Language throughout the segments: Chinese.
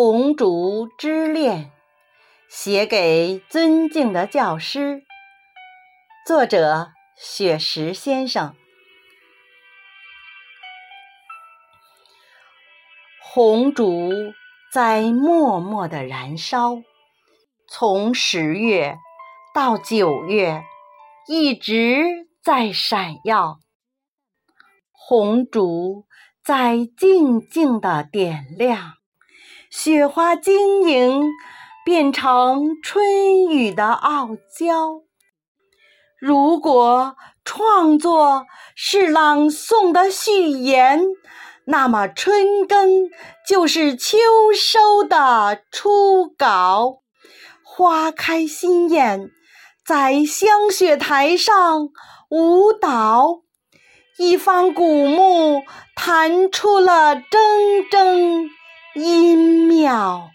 红烛之恋》，写给尊敬的教师。作者：雪石先生。红烛在默默的燃烧，从十月到九月，一直在闪耀。红烛在静静的点亮，雪花晶莹，变成春雨的傲娇。如果创作是朗诵的序言，那么春耕就是秋收的初稿。花开心艳，在香雪台上舞蹈。一方古木弹出了铮铮音妙，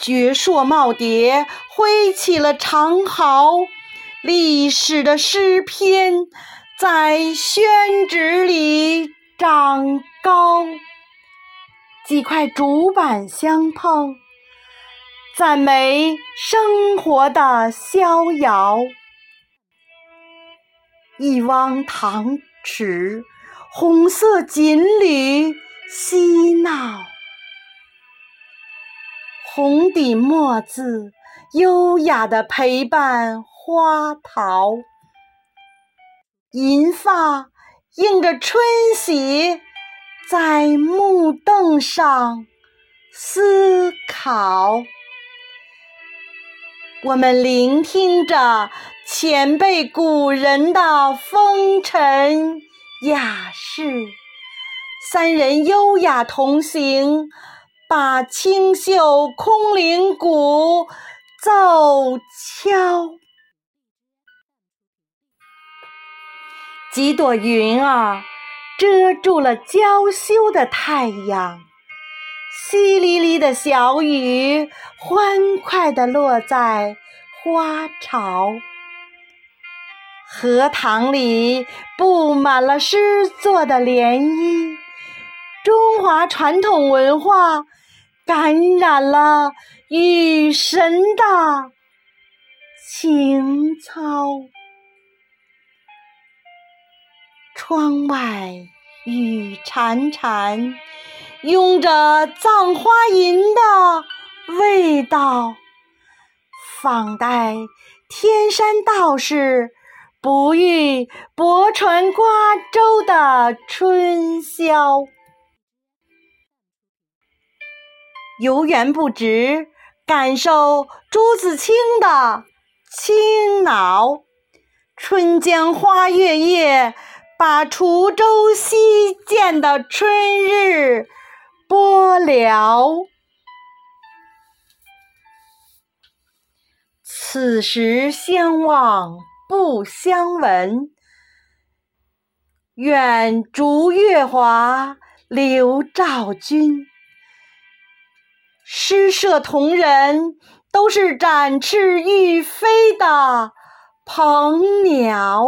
绝硕耄耋挥起了长毫，历史的诗篇在宣纸里长高。几块竹板相碰，赞美生活的逍遥。一汪塘池，红色锦鲤嬉闹，红底墨字优雅地陪伴花桃，银发映着春喜，在木凳上思考。我们聆听着前辈古人的风尘雅事，三人优雅同行，把清秀空灵鼓奏敲。几朵云儿遮住了娇羞的太阳。淅沥沥的小雨，欢快地落在花潮。荷塘里布满了诗作的涟漪，中华传统文化感染了雨神的情操。窗外雨潺潺。拥着葬花吟的味道，仿待天山道士不遇泊船瓜洲的春宵。游园不值，感受朱自清的。清脑。春江花月夜，把滁州西涧的。春日。播了。此时相望不相闻，愿逐月华流照君。诗社同仁都是展翅欲飞的鹏鸟，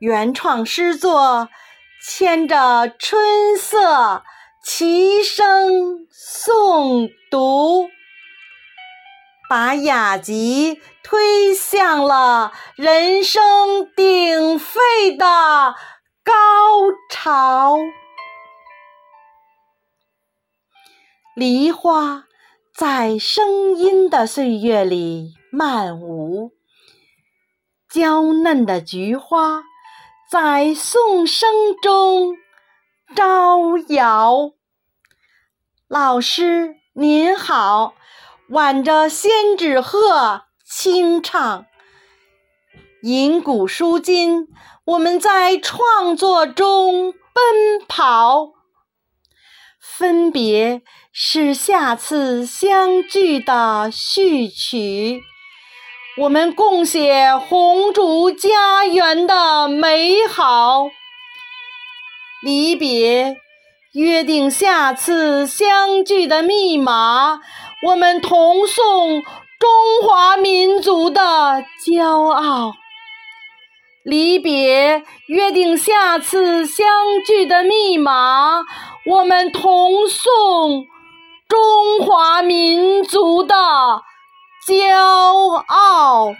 原创诗作牵着春色。齐声诵读，把雅集推向了人声鼎沸的高潮。梨花在声音的岁月里漫舞，娇嫩的菊花在颂声中。招摇，老师您好，挽着仙纸鹤轻唱，吟古书今，我们在创作中奔跑。分别是下次相聚的序曲，我们共写红烛家园的美好。离别，约定下次相聚的密码，我们同颂中华民族的骄傲。离别，约定下次相聚的密码，我们同颂中华民族的骄傲。